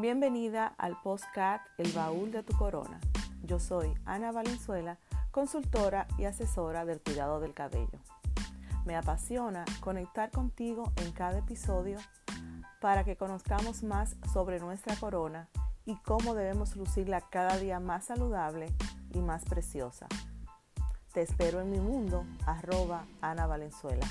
Bienvenida al postcat El Baúl de tu Corona. Yo soy Ana Valenzuela, consultora y asesora del cuidado del cabello. Me apasiona conectar contigo en cada episodio para que conozcamos más sobre nuestra corona y cómo debemos lucirla cada día más saludable y más preciosa. Te espero en mi mundo, arroba Ana Valenzuela.